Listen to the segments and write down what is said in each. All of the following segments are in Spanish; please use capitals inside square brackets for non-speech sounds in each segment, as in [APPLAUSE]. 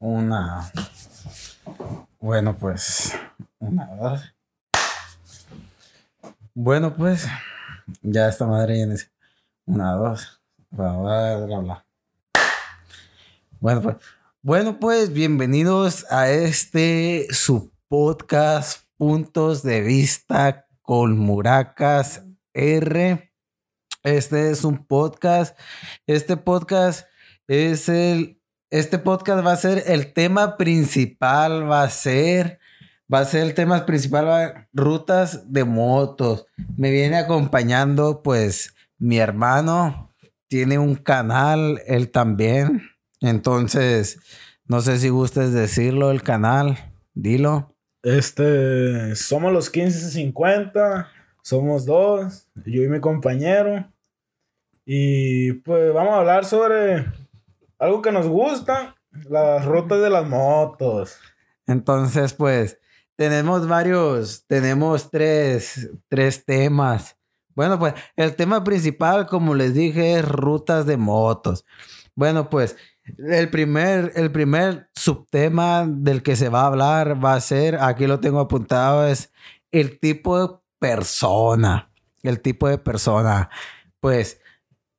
Una. Bueno, pues. Una, dos. Bueno, pues. Ya esta madre dice. Una, dos. Vamos a hablar. Bueno, pues. Bueno, pues bienvenidos a este su podcast Puntos de Vista con Muracas R. Este es un podcast. Este podcast es el este podcast va a ser el tema principal, va a ser, va a ser el tema principal, rutas de motos. Me viene acompañando pues mi hermano, tiene un canal, él también. Entonces, no sé si gustes decirlo, el canal, dilo. Este, somos los 1550, somos dos, yo y mi compañero. Y pues vamos a hablar sobre algo que nos gusta, las rutas de las motos. Entonces, pues, tenemos varios, tenemos tres, tres temas. Bueno, pues, el tema principal, como les dije, es rutas de motos. Bueno, pues, el primer, el primer subtema del que se va a hablar va a ser, aquí lo tengo apuntado, es el tipo de persona. El tipo de persona. Pues,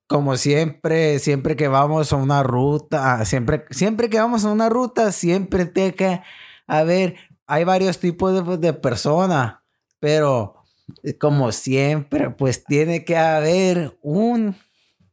como siempre, siempre que vamos a una ruta, siempre, siempre que vamos a una ruta, siempre tiene que haber, hay varios tipos de, personas, pero eh, como siempre, pues tiene que haber un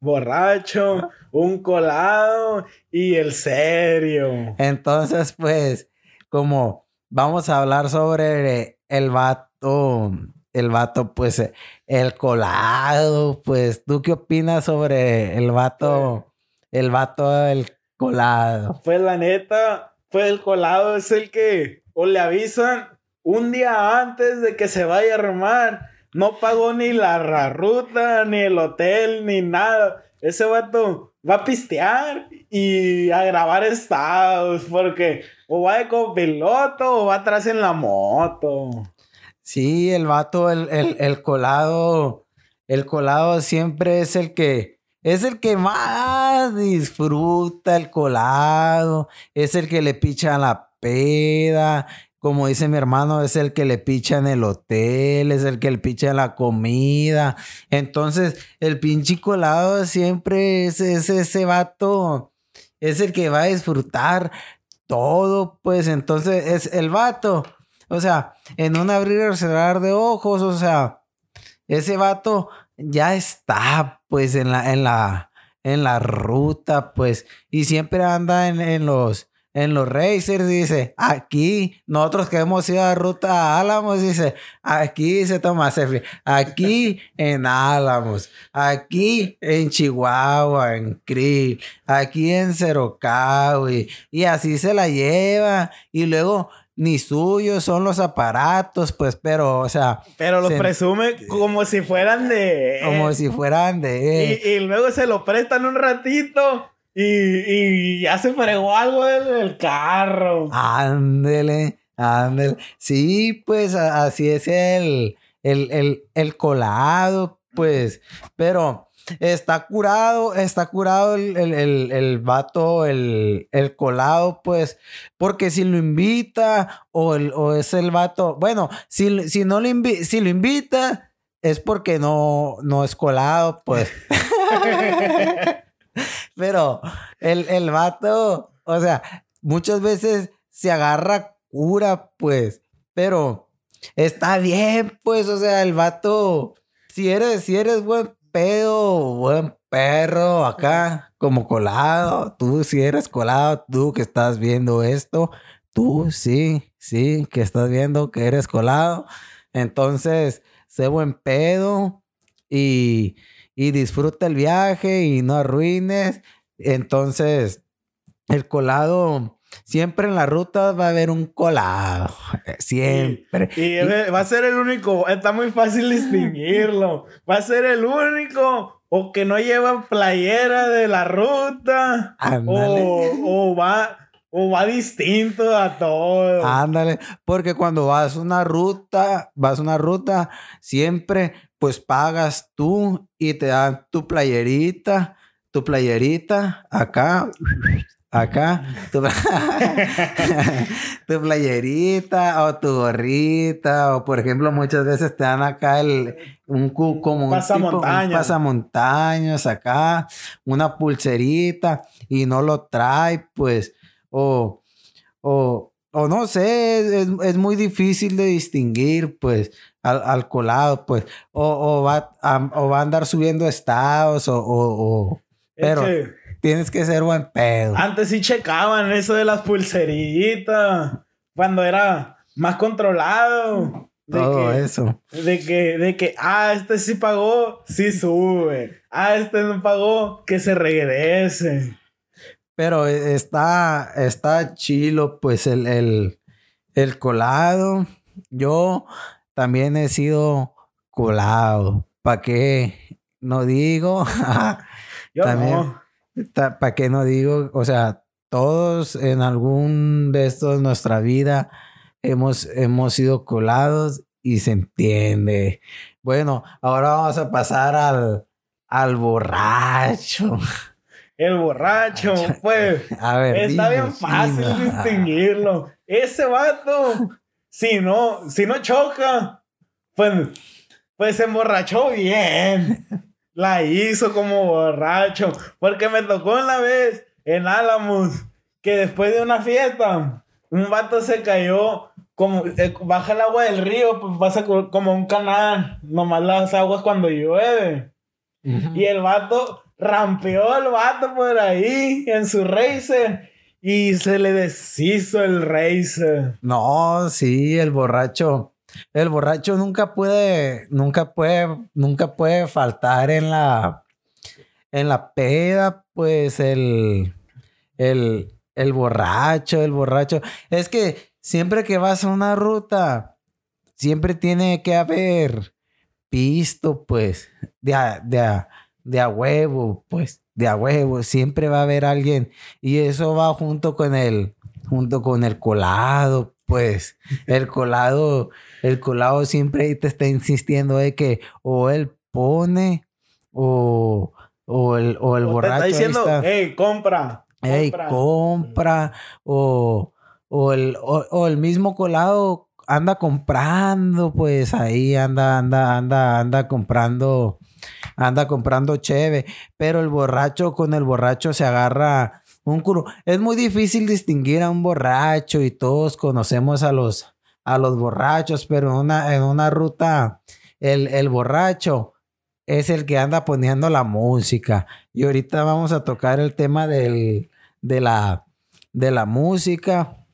borracho, un colado y el serio. Entonces, pues, como vamos a hablar sobre el vato el vato, pues, el colado, pues, ¿tú qué opinas sobre el vato, el vato, el colado? Pues la neta, pues el colado es el que o le avisan un día antes de que se vaya a remar. No pagó ni la ruta, ni el hotel, ni nada. Ese vato va a pistear y a grabar estados porque o va de copiloto o va atrás en la moto. Sí, el vato, el, el, colado, el colado siempre es el que, es el que más disfruta el colado, es el que le picha la peda, como dice mi hermano, es el que le picha en el hotel, es el que le picha la comida. Entonces, el pinche colado siempre es, es ese vato, es el que va a disfrutar todo, pues entonces es el vato o sea, en un abrir y cerrar de ojos, o sea, ese vato ya está, pues, en la, en la, en la ruta, pues, y siempre anda en, los, en los racers, dice, aquí, nosotros que hemos ido a ruta a Álamos, dice, aquí se toma selfie, aquí en Álamos, aquí en Chihuahua, en Krill, aquí en Cerocao, y así se la lleva, y luego ni suyos son los aparatos, pues, pero, o sea. Pero los presume como si fueran de. Como si fueran de. Y, luego se lo prestan un ratito y, ya se fregó algo del, carro. Ándele, ándele. Sí, pues así es el, el, el, el colado, pues, pero está curado, está curado el, el, el, vato, el, colado, pues, porque si lo invita o, o es el vato, bueno, si, si no lo, si lo invita, es porque no, no es colado, pues. [LAUGHS] Pero el, el vato, o sea, muchas veces se agarra cura, pues, pero está bien, pues, o sea, el vato, si eres, si eres buen pedo, buen perro acá, como colado. Tú si eres colado, tú que estás viendo esto, tú sí, sí, que estás viendo que eres colado. Entonces, sé buen pedo y, y disfruta el viaje y no arruines. Entonces, el colado Siempre en la ruta va a haber un colado. [LAUGHS] Siempre. Y, va a ser el único. Está muy fácil distinguirlo. Va a ser el único. O que no lleva playera de la ruta. O, o, va. O va distinto a todo. Ándale. Porque cuando vas a una ruta, vas una ruta, siempre pues pagas tú y te dan tu playerita tu playerita, acá, acá, tu, [LAUGHS] tu, playerita o tu gorrita, o por ejemplo, muchas veces te dan acá el, un como un, pasamontañas. un pasamontañas acá, una pulserita y no lo trae, pues, o, o, o no sé, es, es muy difícil de distinguir, pues, al, al colado, pues, o, o, va a, o va a andar subiendo estados, o, o, o pero tienes que ser buen pedo. antes sí checaban eso de las pulseritas. Cuando era más controlado. De Todo que, eso. De que, de que, ah, este sí pagó, sí sube. Ah, este no pagó, que se regrese. Pero está, está chilo, pues, el, el, el colado. Yo también he sido colado. ¿Para qué? No digo. [LAUGHS] Yo También. no. ¿Para qué no digo? O sea, todos en algún de estos nuestra vida hemos, hemos sido colados y se entiende. Bueno, ahora vamos a pasar al, al borracho. El borracho, pues. A ver, Está dime, bien fácil dime. distinguirlo. Ese vato, si no, si no choca, pues, pues se emborrachó bien. La hizo como borracho. Porque me tocó una vez en Álamos que después de una fiesta, un vato se cayó como eh, baja el agua del río, pues pasa co- como un canal, nomás las aguas cuando llueve. Y el vato rampeó el vato por ahí en su racer y se le deshizo el racer. No, sí, el borracho. El borracho nunca puede, nunca puede, nunca puede faltar en la, en la peda, pues el, el, el borracho, el borracho. Es que siempre que vas a una ruta, siempre tiene que haber pisto, pues, de a, de a, de a huevo, pues, de a huevo. Siempre va a haber alguien. Y eso va junto con el, junto con el colado, pues. El colado, el colado siempre te está insistiendo de que o él pone o, o el, o el O te borracho está diciendo, está. hey, compra. Ey, compra". compra o, o, el, o el mismo colado anda comprando, pues ahí anda, anda, anda, anda comprando, anda comprando cheve, pero el borracho con el borracho se agarra un. Es muy difícil distinguir a un borracho y todos conocemos a los, a los borrachos, pero en una, en una ruta, el, el borracho es el que anda poniendo la música. Y ahorita vamos a tocar el tema del, de, la, de la música.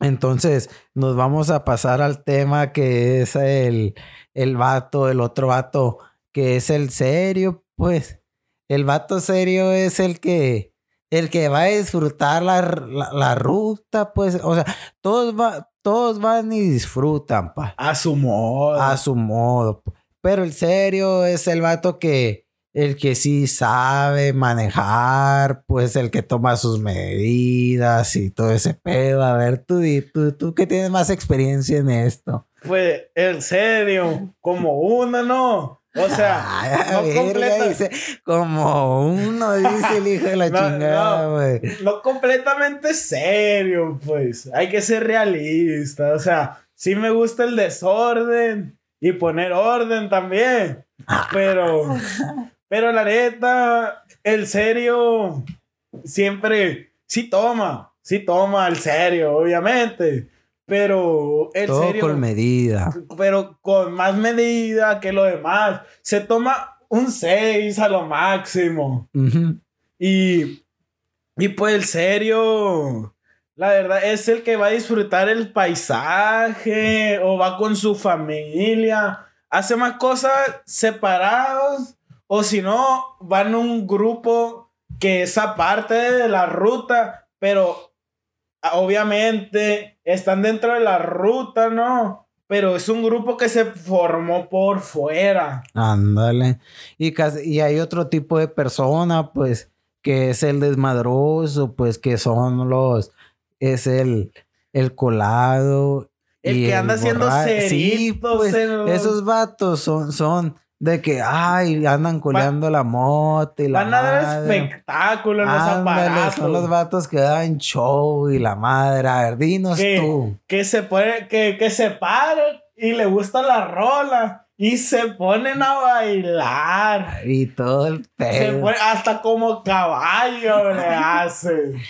Entonces nos vamos a pasar al tema que es el, el vato, el otro vato, que es el serio, pues. El vato serio es el que, el que va a disfrutar la, la, la ruta, pues. O sea, todos, va, todos van y disfrutan, pa A su modo. a su modo. Pero el serio es el vato que, el que sí sabe manejar, pues el que toma sus medidas y todo ese pedo. A ver, tú, tú, tú que tienes más experiencia en esto. Pues el serio, como uno, ¿no? O sea, [LAUGHS] Ay, no verga, completa- dice, como uno, dice el hijo de la [LAUGHS] No, chingada, no. güey. no completamente serio, pues. Hay que ser realista. O sea, sí me gusta el desorden y poner orden también. Pero, pero la neta, el serio siempre sí toma, sí toma el serio, obviamente. Pero el Todo serio, con medida. pero con más medida que lo demás. Se toma un 6 a lo máximo. Ujú. Y, y pues el serio, la verdad, es el que va a disfrutar el paisaje o va con su familia, hace más cosas separados o si no, van un grupo que es aparte de la ruta, pero obviamente están dentro de la ruta, ¿no? Pero es un grupo que se formó por fuera. Ándale. Y, casi- y hay otro tipo de persona, pues, que es el desmadroso, pues, que son los, es el, el colado. El y que anda haciendo Sí, pues, los- esos vatos son, son, De que, ay, andan coleando la moto y la Van a dar madre. espectáculo en los Ándale, aparatos. son los vatos que dan show y la madre. A ver, dinos que, tú. que se pone, que, que se paran y le gusta la rola y se ponen a bailar. Y todo el Se pedo. pone hasta como caballo le [LAUGHS] hacen.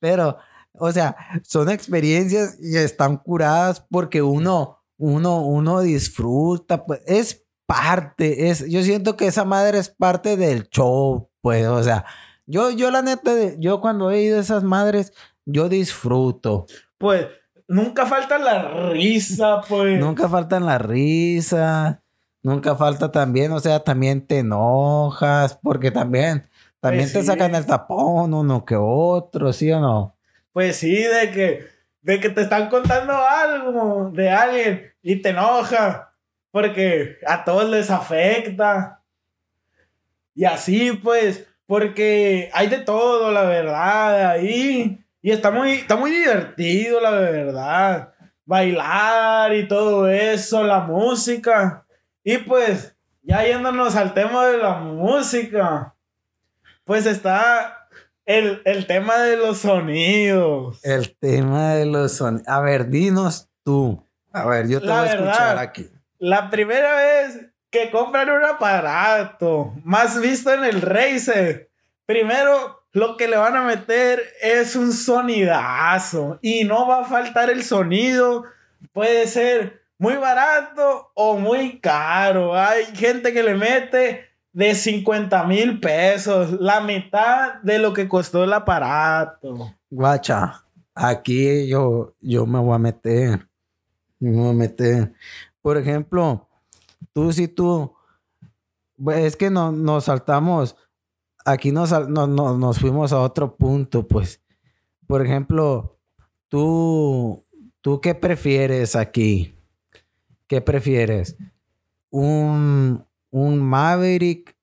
Pero, o sea, son experiencias y están curadas porque uno, uno, uno disfruta, pues, es parte, es, yo siento que esa madre es parte del show, pues, o sea, yo, yo la neta, yo cuando he ido a esas madres, yo disfruto. Pues nunca falta la risa, pues. Nunca faltan la risa, nunca falta también, o sea, también te enojas, porque también, también Pues te sí. sacan el tapón uno que otro, ¿sí o no? Pues sí, de que, de que te están contando algo de alguien y te enoja. Porque a todos les afecta. Y así, pues, porque hay de todo, la verdad, ahí. Y está muy, está muy divertido, la verdad. Bailar y todo eso, la música. Y pues, ya yéndonos al tema de la música, pues está el, el tema de los sonidos. El tema de los sonidos. A ver, dinos tú. A ver, yo te La voy a escuchar verdad. aquí. La primera vez que compran un aparato más visto en el Razer, primero lo que le van a meter es un sonidazo y no va a faltar el sonido. Puede ser muy barato o muy caro. Hay gente que le mete de 50 mil pesos, la mitad de lo que costó el aparato. Guacha, aquí yo, yo me voy a meter. Me voy a meter. Por ejemplo, tú si tú. Es que no, nos saltamos. Aquí nos, no- no- nos fuimos a otro punto, pues. Por ejemplo, tú. ¿Tú qué prefieres aquí? ¿Qué prefieres? ¿Un, un Maverick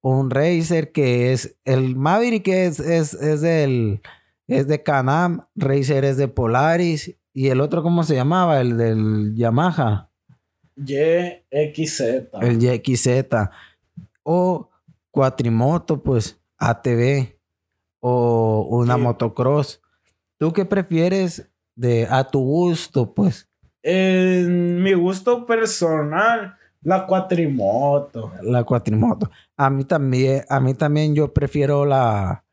o un Razer que es. El Maverick es, es, es del es de Canam, Razer es de Polaris y el otro, ¿cómo se llamaba? El del Yamaha, YXZ. el YXZ. O Cuatrimoto, pues ATV o una Sí. motocross. ¿Tú qué prefieres de a tu gusto, pues? En mi gusto personal, la cuatrimoto. La cuatrimoto. A mí también, a mí también yo prefiero la,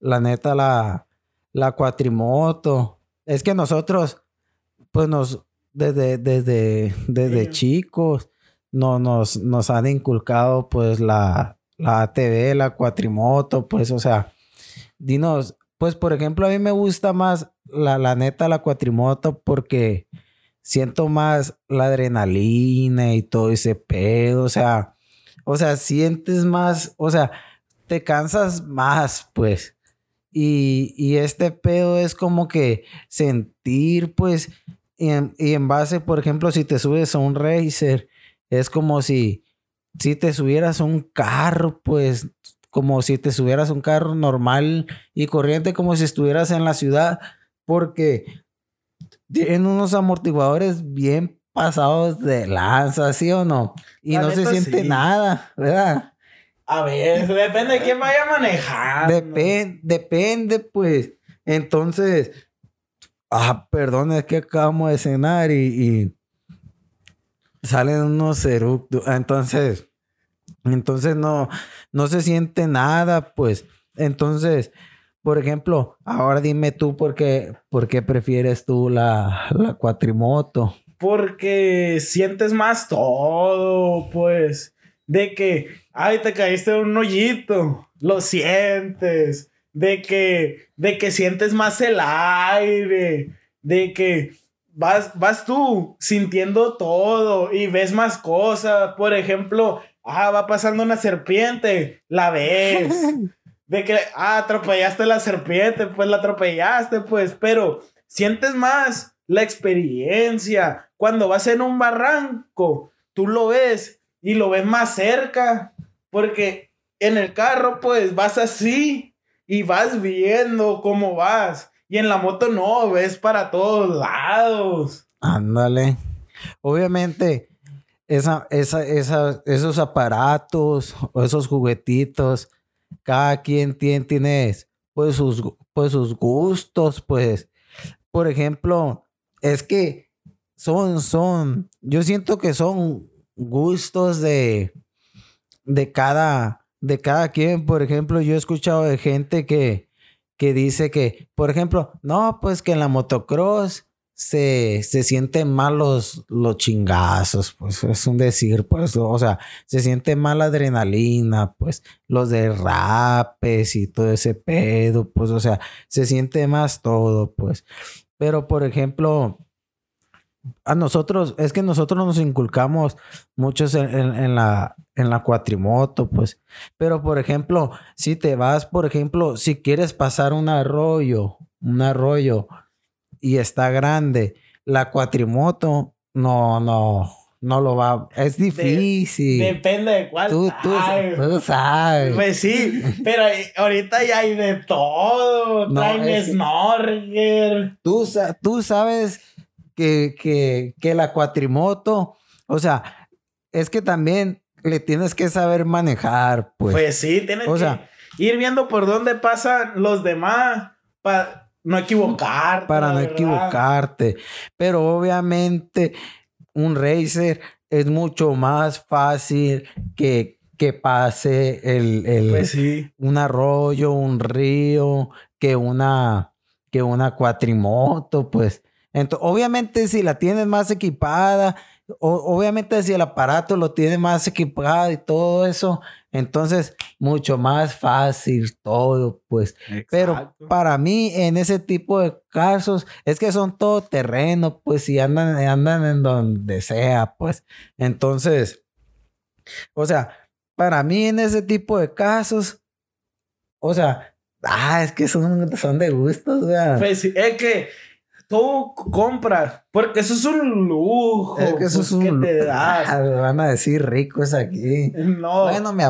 la neta, la, la cuatrimoto. Es que nosotros, pues nos, desde, desde, desde Sí. chicos, no, nos, nos han inculcado pues la, la ATV, la cuatrimoto, pues, o sea, dinos, pues por ejemplo, a mí me gusta más la, la neta, la cuatrimoto porque siento más la adrenalina y todo ese pedo, o sea, o sea, sientes más, o sea, te cansas más, pues. Y, y este pedo es como que sentir, pues, y en, y en base, por ejemplo, si te subes a un racer, es como si, si te subieras a un carro, pues, como si te subieras a un carro normal y corriente, como si estuvieras en la ciudad, porque tienen unos amortiguadores bien pasados de lanza, ¿sí o no? Y La no se siente sí. nada, ¿verdad? A ver, depende de quién vaya manejando. Depende, depende, pues. Entonces, ah, perdón, es que acabamos de cenar y, y salen unos eructos. Entonces, entonces no, no se siente nada, pues. Entonces, por ejemplo, ahora dime tú por qué, por qué prefieres tú la, la cuatrimoto. Porque sientes más todo, pues. De que, ay, te caíste en un hoyito. Lo sientes. De que, de que sientes más el aire. De que vas, vas tú sintiendo todo y ves más cosas. Por ejemplo, ah, va pasando una serpiente. La ves. [LAUGHS] De que, ah, atropellaste la serpiente, pues la atropellaste, pues, pero sientes más la experiencia. Cuando vas en un barranco, tú lo ves y lo ves más cerca, porque en el carro, pues, vas así y vas viendo cómo vas. Y en la moto no, ves para todos lados. Ándale. Obviamente, esa, esa, esa, esos aparatos o esos juguetitos, cada quien tiene, pues, sus, pues sus gustos, pues. Por ejemplo, es que son, son, yo siento que son gustos de, de cada, de cada quien. Por ejemplo, yo he escuchado de gente que, que dice que, por ejemplo, no, pues que en la motocross se, se sienten mal los, los chingazos, pues es un decir, pues, o sea, se siente mal la adrenalina, pues, los derrapes y todo ese pedo, pues, o sea, se siente más todo, pues. Pero, por ejemplo, a nosotros, es que nosotros nos inculcamos muchos en, la, en la cuatrimoto, pues. Pero, por ejemplo, si te vas, por ejemplo, si quieres pasar un arroyo, un arroyo, y está grande, la cuatrimoto no, no, no lo va. Es difícil. depende de cuál. Tú, tú, sabes. Pues sí, pero ahorita ya hay de todo. No, Traen snorkel. Tú, tú sabes que, que, que la cuatrimoto, o sea, es que también le tienes que saber manejar, pues. Pues sí, tienes que ir viendo por dónde pasan los demás. para no equivocarte. Para no equivocarte. Pero obviamente un racer es mucho más fácil que, que pase el, el pues un arroyo, un río, que una, que una cuatrimoto, pues. Entonces, obviamente si la tienes más equipada, obviamente si el aparato lo tiene más equipado y todo eso, entonces mucho más fácil todo, pues. Pero para mí en ese tipo de casos es que son todo terreno, pues, y andan, andan en donde sea, pues. Entonces, o sea, para mí en ese tipo de casos, o sea, ah, es que son, son de gustos, Pues, es que tú compras, porque eso es un lujo. Es que eso pues, es un que te das. Ah, van a decir ricos aquí. No. Bueno, me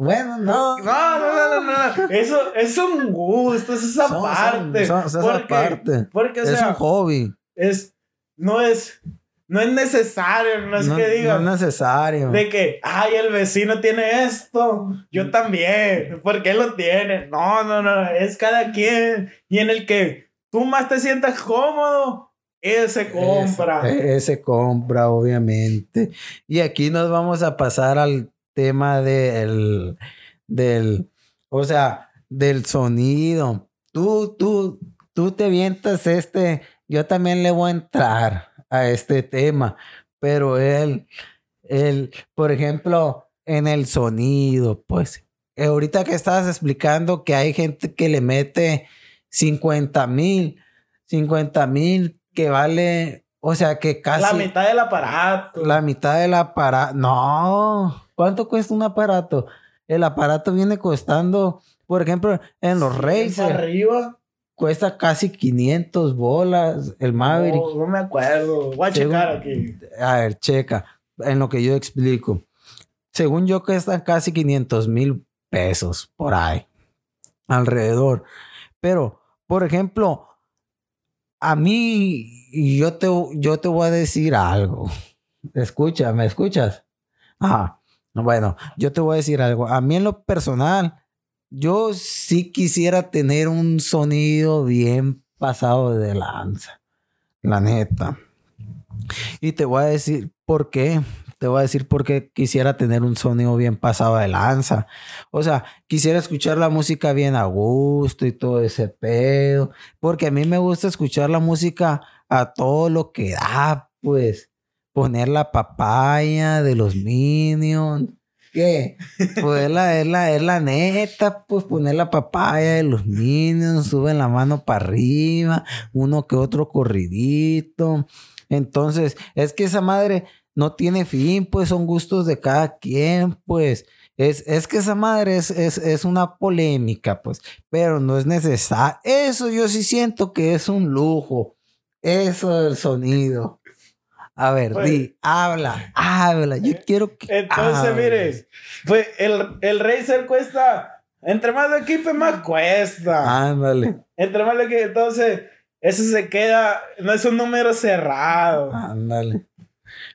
bueno, no. No, no, no, no, Eso es un gusto, es esa parte. Son, son, esa parte. Porque, o es un hobby. Es, no es, no es necesario, no es que digan. No es necesario. De que, ay, el vecino tiene esto, yo también, porque él lo tiene. No, no, no, es cada quien. Y en el que tú más te sientas cómodo, ese compra. Ese, compra, obviamente. Y aquí nos vamos a pasar al tema del, del, o sea, del sonido. Tú, tú, tú te vientas este, yo también le voy a entrar a este tema, pero él, él, por ejemplo, en el sonido, pues, ahorita que estabas explicando que hay gente que le mete 50 mil, 50 mil que vale, o sea que casi... La mitad del aparato. La mitad del aparato. No, ¿cuánto cuesta un aparato? El aparato viene costando, por ejemplo, en los Reyes. arriba. Cuesta casi 500 bolas el Maverick. No, no me acuerdo. Voy a checar aquí. A ver, checa. En lo que yo explico. Según yo, cuestan casi 500 mil pesos por ahí. Alrededor. Pero por ejemplo, a mí, yo te, yo te voy a decir algo. Escucha, ¿me escuchas? Ajá. Bueno, yo te voy a decir algo. A mí en lo personal, yo sí quisiera tener un sonido bien pasado de lanza. La neta. Y te voy a decir por qué te voy a decir por qué quisiera tener un sonido bien pasado de lanza. O sea, quisiera escuchar la música bien a gusto y todo ese pedo. Porque a mí me gusta escuchar la música a todo lo que da, pues. Poner la papaya de los Minions. ¿Qué? Pues es la, es la, la neta, pues poner la papaya de los Minions, suben la mano para arriba, uno que otro corridito. Entonces, es que esa madre no tiene fin, pues son gustos de cada quien, pues. Es, es que esa madre es, es, una polémica, pues, pero no es necesario. Eso yo sí siento que es un lujo. Eso del sonido. A ver, pues, di, habla, habla. Yo quiero que. Entonces, mire, pues el, el Razer cuesta. Entre más de equipo, más cuesta. Ándale. Entre más de equipo, entonces, eso se queda. No es un número cerrado. Ándale.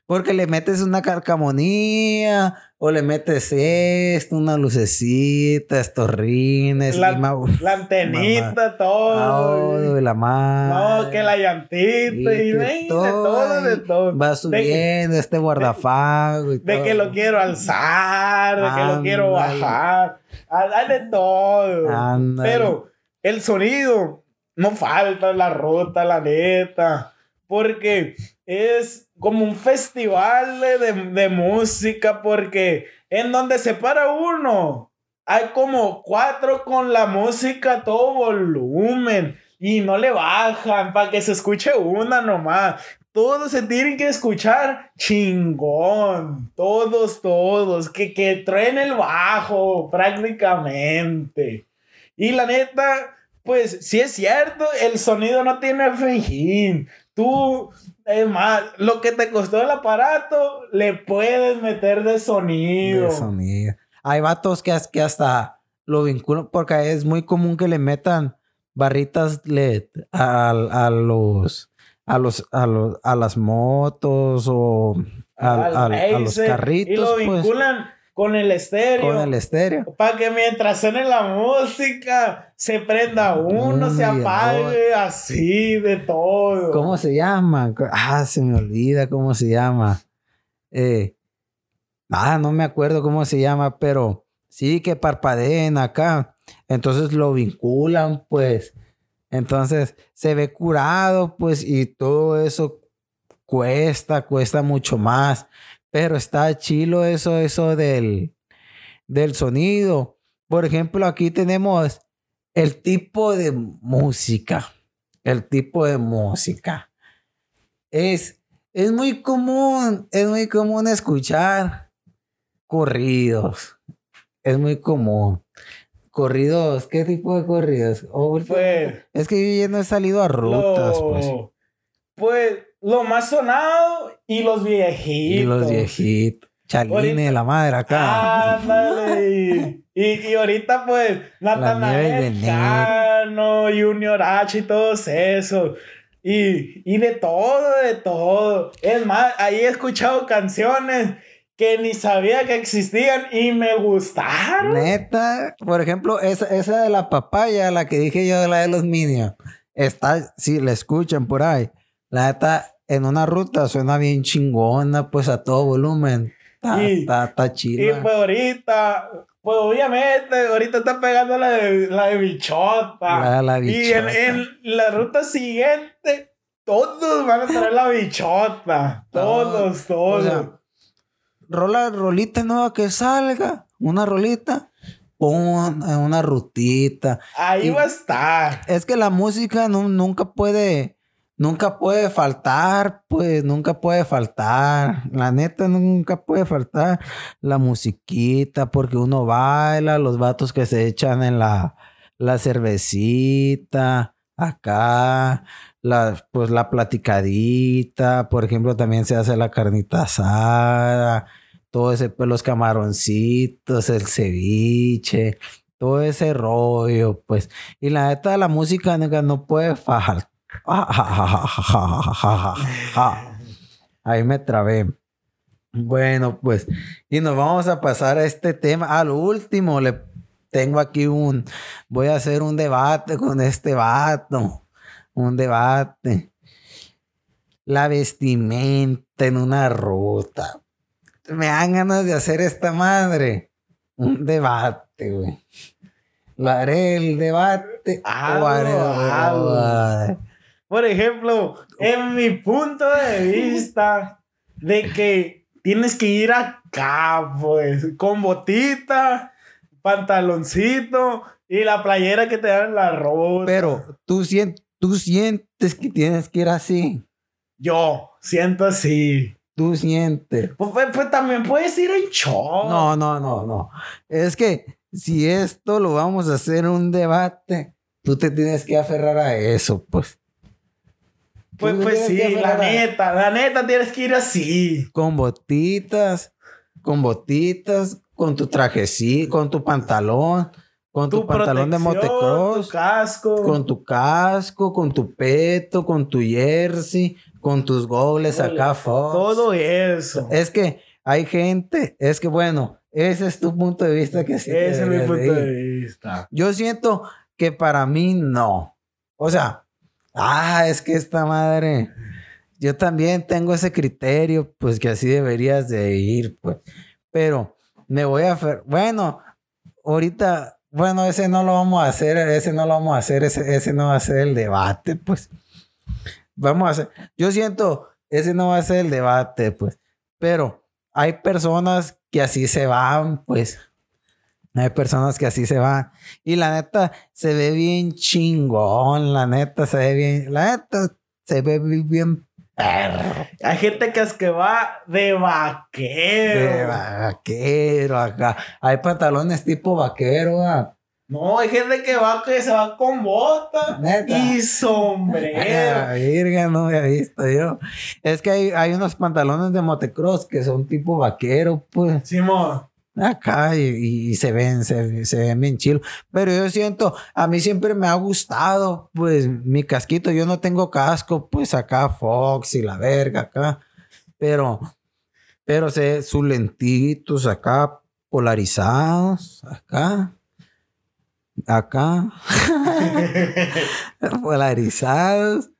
Porque le metes una carcamonía o le metes esto, una lucecita, estos rines. La, y ma- la antenita, todo. todo, la mano. No, que la llantita y, de todo, de todo. Va De- subiendo este guardafago y De todo. que lo quiero alzar, de que lo quiero bajar. Ah, Hay de todo. Ándale. Pero el sonido no falta la ruta, la neta. Porque es como un festival de, de- música. Porque en donde se para uno, hay como cuatro con la música a todo volumen. Y no le bajan para que se escuche una nomás. Todos se tienen que escuchar chingón. Todos, todos. Que, que el bajo prácticamente. Y la neta, pues sí es cierto, el sonido no tiene fin. Tú, es más, lo que te costó el aparato, le puedes meter de sonido. De sonido. Hay vatos que, as- que hasta lo vinculan porque es muy común que le metan barritas LED a, a los a los a los a las motos o a los carritos Y lo pues, vinculan con el estéreo. con el estéreo. Para que mientras suene la música, se prenda uno, se apague, así de todo. ¿Cómo se llama? Ah, se me olvida cómo se llama. Eh, ah, no me acuerdo cómo se llama, pero sí que parpadeen acá. Entonces lo vinculan, pues. Entonces se ve curado, pues, y todo eso cuesta, cuesta mucho más. Pero está chilo eso, eso del, del sonido. Por ejemplo, aquí tenemos el tipo de música. El tipo de música. Es, es muy común, es muy común escuchar corridos. Es muy común. Corridos, ¿qué tipo de corridos? Oh, Pues, es que yo ya no he salido a rutas, pues. pues, lo más sonado y los viejitos. Y los viejitos. Chaline de la madre acá. Ándale. y, y, ahorita, pues, de Natanael. Cano, Junior H y todos esos. Y, y de todo, de todo. Es más, ahí he escuchado canciones que ni sabía que existían y me gustaron. Neta, por ejemplo, esa, esa de la papaya, la que dije yo, la de los Minions, está, si la escuchan por ahí, la neta, en una ruta suena bien chingona, pues a todo volumen. Está, está Y pues ahorita, pues obviamente, ahorita está pegando la de, la de bichota. La- la Y en, la ruta siguiente, todos van a traer la bichota. Todos, O todos. sea, rola, rolita nueva que salga, una rolita, pon en una rutita. Ahí y- va a estar. Es que la música nu- nunca puede, nunca puede faltar, pues nunca puede faltar. La neta nunca puede faltar la musiquita porque uno baila, los vatos que se echan en la, la cervecita, acá, la, pues la platicadita, por ejemplo, también se hace la carnita asada, todo ese, pues los camaroncitos, el ceviche, todo ese rollo, pues. Y la neta, la música nigga, no puede faltar. [LAUGHS] Ahí me trabé. Bueno, pues, y nos vamos a pasar a este tema. Al último, le tengo aquí un. Voy a hacer un debate con este vato. Un debate. La vestimenta en una ruta. Me dan ganas de hacer esta madre. Un debate, güey. Lo haré el debate. Hazlo, o haré el debate. Por ejemplo, en mi punto de [LAUGHS] vista, de que tienes que ir acá, pues, con botita, pantaloncito y la playera que te dan en la ruta. Pero tú, sien- tú sientes que tienes que ir así. Yo siento así. Tú sientes. Pues, pues, pues, también puedes ir en short. No, no, no, no. Es que si esto lo vamos a hacer un debate, tú te tienes que aferrar a eso, pues. Pues, pues sí, la neta, la neta tienes que ir así. Con botitas, con botitas, con tu trajecito, con tu pantalón, con tu, pantalón de motocross. Tu casco. con tu casco, con tu peto, con tu jersey, con tus goles acá, Fox. Todo eso. Es que hay gente, es que bueno, ese es tu punto de vista que sí. Ese es mi punto de vista. Yo siento que para mí no. O sea, ah, es que esta madre, yo también tengo ese criterio, pues que así deberías de ir, pues. Pero me voy a, bueno, ahorita, bueno, ese no lo vamos a hacer, ese no lo vamos a hacer, ese no va a ser el debate, pues. Vamos a hacer, yo siento, ese no va a ser el debate, pues. Pero hay personas que así se van, pues. Hay personas que así se van. Y la neta, se ve bien chingón. La neta, se ve bien. La neta, se ve bi- bien perro. Hay gente que es que va de vaquero. De vaquero acá. Hay pantalones tipo vaquero. ah. No, hay gente que va que se va con bota Neta. y Ah, sombrero. virga, no había visto yo. Es que hay, hay unos pantalones de motocross que son tipo vaquero, pues. Simón, Acá y, se ven, se, se ven bien chilos. Pero yo siento, a mí siempre me ha gustado, pues, mi casquito. Yo no tengo casco, pues, acá Fox y la verga acá. Pero, pero se, sus lentitos acá polarizados, acá. Acá. [LAUGHS] polarizados.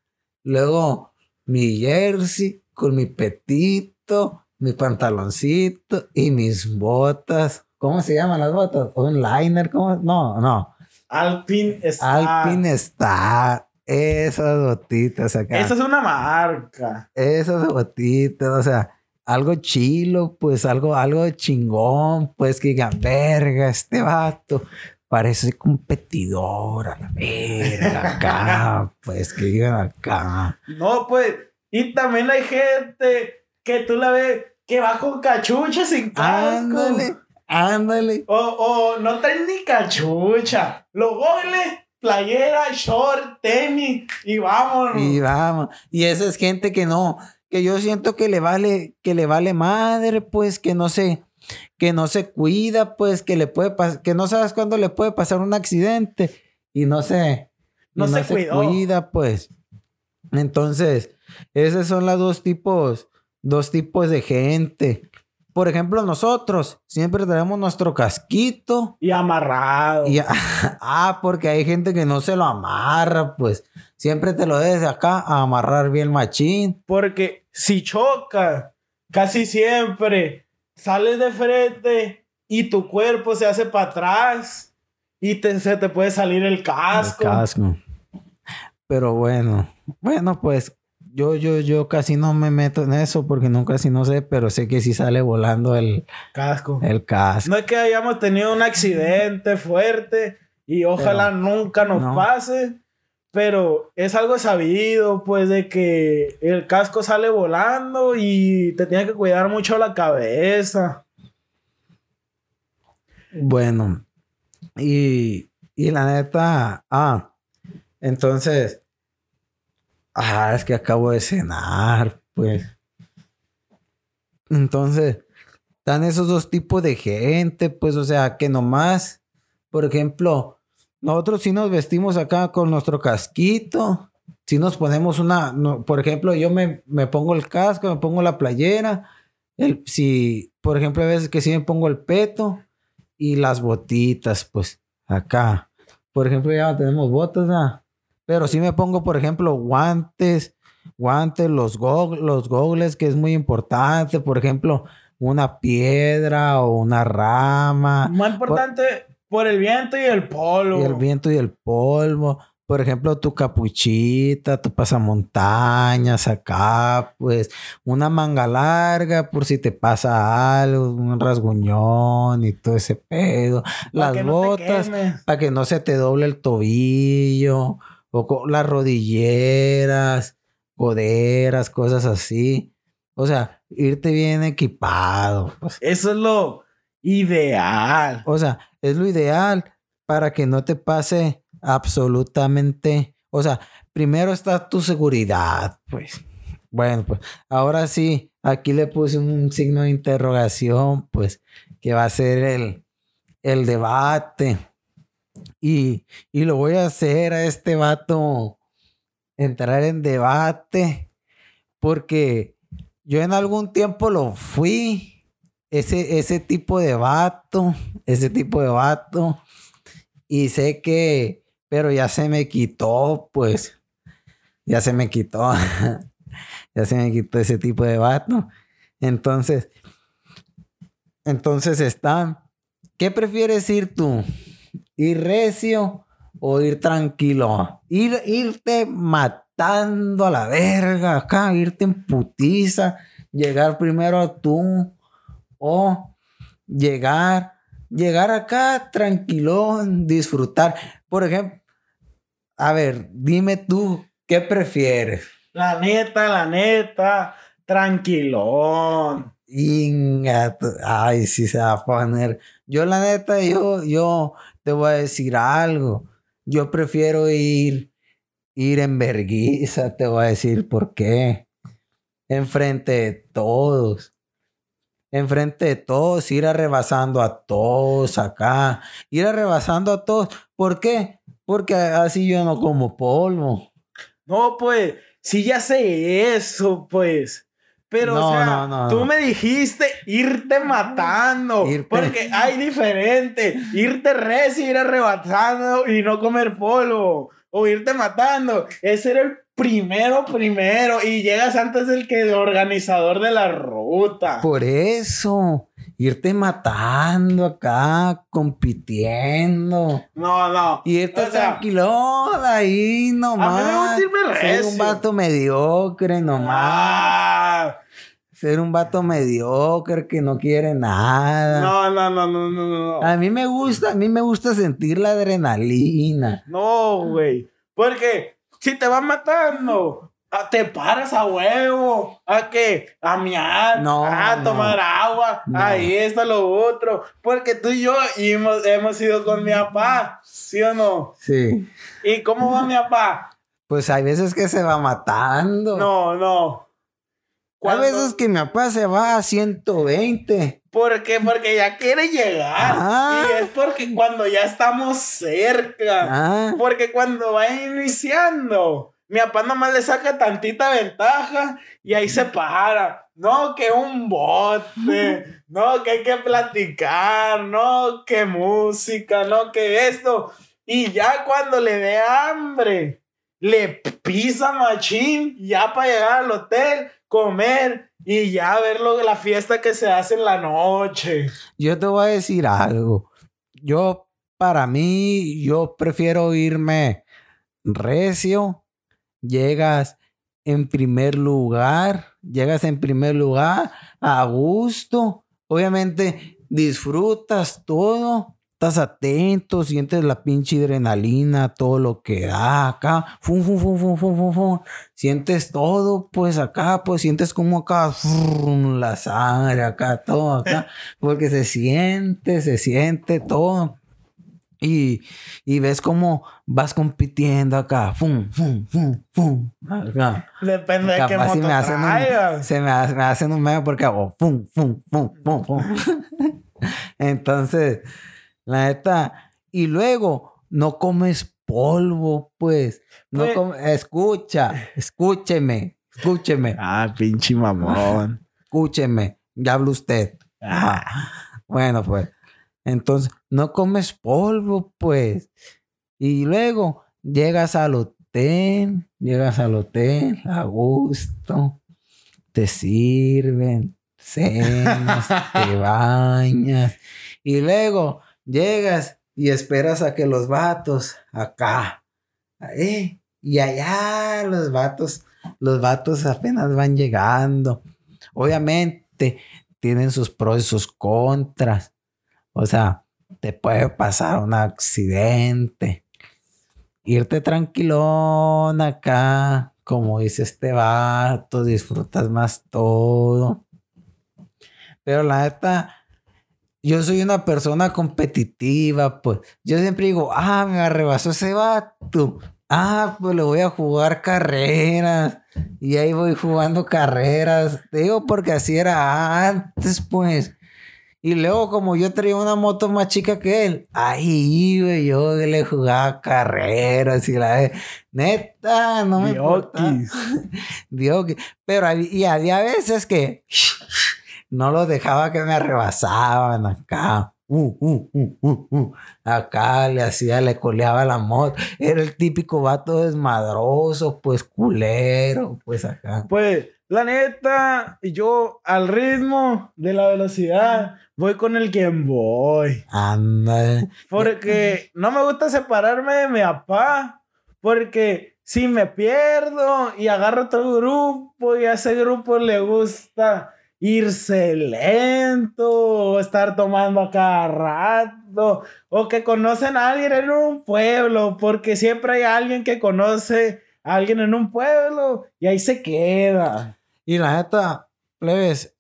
Luego mi jersey con mi petito, mi pantaloncito y mis botas. ¿Cómo se llaman las botas? ¿Un liner? ¿Cómo? No, no. Alpin está. Alpine está. Esas botitas acá. Esa es una marca. Esas botitas, o sea, algo chilo, pues algo, algo chingón, pues que digan, verga, este vato parece competidor a la verga acá, [LAUGHS] pues que digan acá. No, pues. Y también hay gente que tú la ves que va con cachucha sin casco. Ándale, ándale. O, o no traen ni cachucha. Los goles, playera, short, tenis y vámonos. Y vamos. Y esa es gente que no, que yo siento que le vale, que le vale madre, pues que no se, que no se cuida, pues que le puede pasar, que no sabes cuándo le puede pasar un accidente y no se, No se cuidó. cuida, pues. Entonces, esos son los dos tipos, dos tipos de gente. Por ejemplo, nosotros siempre traemos nuestro casquito. Y amarrado. Y, [LAUGHS] ah, porque hay gente que no se lo amarra, pues siempre te lo debes de acá a amarrar bien machín. Porque si choca, casi siempre sales de frente y tu cuerpo se hace para atrás y te, se te puede salir el casco. El casco. Pero bueno, bueno, pues yo, yo, yo casi no me meto en eso porque nunca casi no sé, pero sé que sí sale volando el, Casco. el casco. No es que hayamos tenido un accidente fuerte y ojalá nunca nos no. pase, pero es algo sabido, pues, de que el casco sale volando y te tiene que cuidar mucho la cabeza. Bueno, y, y la neta, ah, entonces, ah, es que acabo de cenar, pues. Entonces, están esos dos tipos de gente, pues, o sea, que nomás, por ejemplo, nosotros sí nos vestimos acá con nuestro casquito, si nos ponemos una, por ejemplo, yo me, me pongo el casco, me pongo la playera, el, si, por ejemplo, a veces que sí me pongo el peto y las botitas, pues, acá. Por ejemplo, ya tenemos botas, ¿verdad? Pero sí me pongo, por ejemplo, guantes, guantes, los, go los gogles, que es muy importante, por ejemplo, una piedra o una rama. Más importante, por el viento y el polvo. Y el viento y el polvo. Por ejemplo, tu capuchita, tu pasamontañas acá, pues una manga larga por si te pasa algo, un rasguñón y todo ese pedo. Pa' Las no botas quemes. para que no se te doble el tobillo o las rodilleras, coderas, cosas así. O sea, irte bien equipado. pues. Eso es lo ideal. O sea, es lo ideal para que no te pase absolutamente. O sea, primero está tu seguridad, pues. Bueno, pues ahora sí, aquí le puse un signo de interrogación, pues, que va a ser el, el debate. Y, y lo voy a hacer a este vato entrar en debate Porque yo en algún tiempo lo fui. Ese, ese tipo de vato. Ese tipo de vato. Y sé que. Pero ya se me quitó, pues. Ya se me quitó. [LAUGHS] ya se me quitó ese tipo de vato. Entonces. Entonces está. ¿Qué prefieres ir tú? ¿Ir recio o ir tranquilo? Ir, irte matando a la verga acá, irte en putiza, llegar primero tú o llegar, llegar acá tranquilón, disfrutar. Por ejemplo, a ver, dime tú, ¿qué prefieres? La neta, la neta, tranquilón. Inga, ay, sí se va a poner. Yo, la neta, yo, yo te voy a decir algo. Yo prefiero ir, ir en verguiza, te voy a decir por qué. Enfrente de todos. Enfrente de todos, ir arrebasando a todos acá. Ir arrebasando a todos. ¿Por qué? Porque así yo no como polvo. No, pues, sí ya sé eso, pues. Pero, No, o sea, no, no, tú me dijiste irte matando. Irte- Porque hay diferente. Irte recio, ir arrebatando y no comer polvo. O irte matando. Ese era el primero, primero. Y llegas antes del que el organizador de la ruta. Por eso, irte matando acá, compitiendo. No, no. Y irte O sea, tranquilo ahí nomás. A mí me Ser un vato mediocre nomás. ah, Ser un vato mediocre que no quiere nada. no, no, no, no, no, no. A mí me gusta, a mí me gusta sentir la adrenalina. No, güey. Porque si te van matando, a- te paras a huevo. ¿A qué? A miar, No, a no. tomar agua, No. ahí está lo otro. Porque tú y yo hemos, hemos ido con mi papá, ¿sí o no? Sí. ¿Y cómo va mi papá? Pues hay veces que se va matando. No, no. Hay Cuando- veces que mi papá se va a 120. ¿Por qué? Porque ya quiere llegar. Ah. Y es porque cuando ya estamos cerca. Ah, Porque cuando va iniciando, mi papá nomás le saca tantita ventaja y ahí se para. No, que un bote, [LAUGHS] no, que hay que platicar, no, que música, no, que esto. Y ya cuando le dé hambre, le pisa machín, ya para llegar al hotel, comer y ya ver lo, la fiesta que se hace en la noche. yo te voy a decir algo. Yo, para mí, yo prefiero irme recio. Llegas en primer lugar. Llegas en primer lugar a gusto. Obviamente disfrutas todo. Estás atento, sientes la pinche adrenalina, todo lo que da acá. Fum, fum, fum, fum. Sientes todo, pues acá, pues sientes como acá la sangre, acá, todo acá. Porque se siente, se siente todo. Y, y ves cómo vas compitiendo acá. Fum, fum, fum, fum. acá. Depende de qué Capaz si moto me hacen un, se me, hace- me hacen un medio porque hago fum, fum, fum, fum, fum. [LAUGHS] Entonces, la neta, y luego no comes polvo, pues. No Pues- come- escucha, escúcheme, escúcheme, Ah, pinche mamón. escúcheme. Ya habla usted. Ah. Bueno, pues. Entonces, no comes polvo, pues. Y luego llegas al hotel, llegas al hotel a gusto, te sirven, cenas, te [LAUGHS] bañas. Y luego llegas y esperas a que los vatos acá, ahí, y allá los vatos, los vatos apenas van llegando. Obviamente tienen sus pros y sus contras. O sea, te puede pasar un accidente. Irte tranquilón acá, como dice este vato, disfrutas más todo. Pero la neta, yo soy una persona competitiva, pues. Yo siempre digo, ah, me arrebasó ese vato. Ah, pues le voy a jugar carreras. Y ahí voy jugando carreras. Te digo porque así era antes, pues. Y luego, como yo traía una moto más chica que él, ahí iba yo le jugaba carreras y la neta, no me importa. Dios, [LAUGHS] pero y había veces que no lo dejaba que me rebasaban acá. Uh, uh, uh, uh, Acá le hacía, le coleaba la moto. Era el típico vato desmadroso, pues culero, pues acá. Pues, la neta, yo al ritmo de la velocidad voy con el quien voy. Anda. Porque no me gusta separarme de mi papá. Porque si me pierdo y agarro otro grupo y a ese grupo le gusta irse lento, o estar tomando a cada rato, o que conocen a alguien en un pueblo, porque siempre hay alguien que conoce a alguien en un pueblo y ahí se queda. Y la neta, plebes,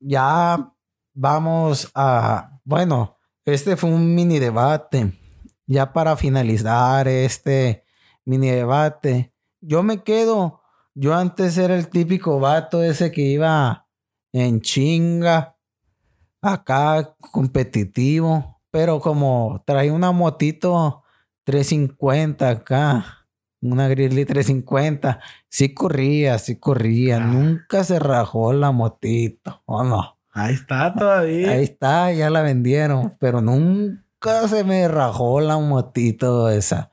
ya vamos a, bueno, este fue un mini debate. Ya para finalizar este mini debate, yo me quedo, yo antes era el típico vato ese que iba en chinga, acá competitivo, pero como trae una motito 350 acá, una Grizzly 350, sí corría, sí corría, ah. nunca se rajó la motito, ¿o no? Ahí está todavía. Ahí está, ya la vendieron, pero nunca se me rajó la motito esa.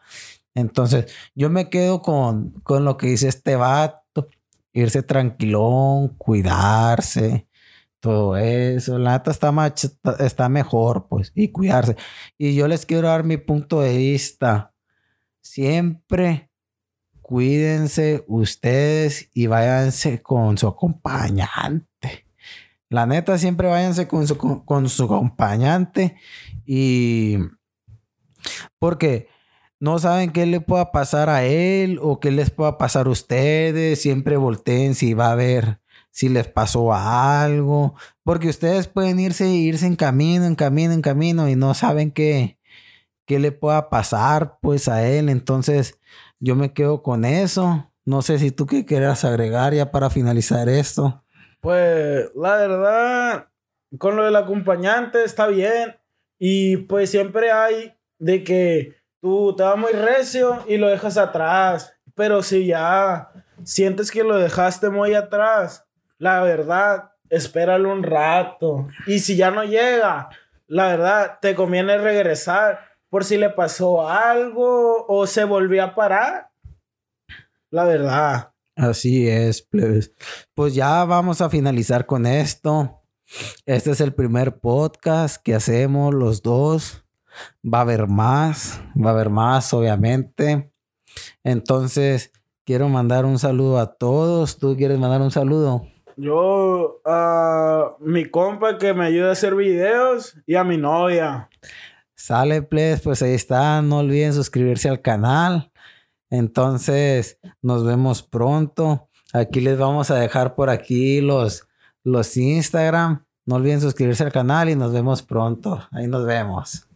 Entonces, yo me quedo con, con lo que dice este vato irse tranquilón, cuidarse, todo eso. La neta está, está mejor, pues, y cuidarse. Y yo les quiero dar mi punto de vista. Siempre cuídense ustedes y váyanse con su acompañante. La neta, siempre váyanse con su, con su acompañante y porque no saben qué le pueda pasar a él o qué les pueda pasar a ustedes. Siempre volteen si va a ver si les pasó algo. Porque ustedes pueden irse, irse en camino, en camino, en camino y no saben qué, qué le pueda pasar pues a él. Entonces yo me quedo con eso. No sé si tú qué quieras agregar ya para finalizar esto. Pues la verdad, con lo del acompañante está bien. Y pues siempre hay de que tú te vas muy recio y lo dejas atrás. Pero si ya sientes que lo dejaste muy atrás, la verdad, espéralo un rato. Y si ya no llega, la verdad, te conviene regresar por si le pasó algo o se volvió a parar. La verdad. Así es, plebes. Pues ya vamos a finalizar con esto. Este es el primer podcast que hacemos los dos. Va a haber más, va a haber más, obviamente. Entonces, quiero mandar un saludo a todos. ¿Tú quieres mandar un saludo? Yo, a mi compa que me ayuda a hacer videos y a mi novia. Sale, pues, pues ahí está. No olviden suscribirse al canal. Entonces, nos vemos pronto. Aquí les vamos a dejar por aquí los, los Instagram. No olviden suscribirse al canal y nos vemos pronto. Ahí nos vemos.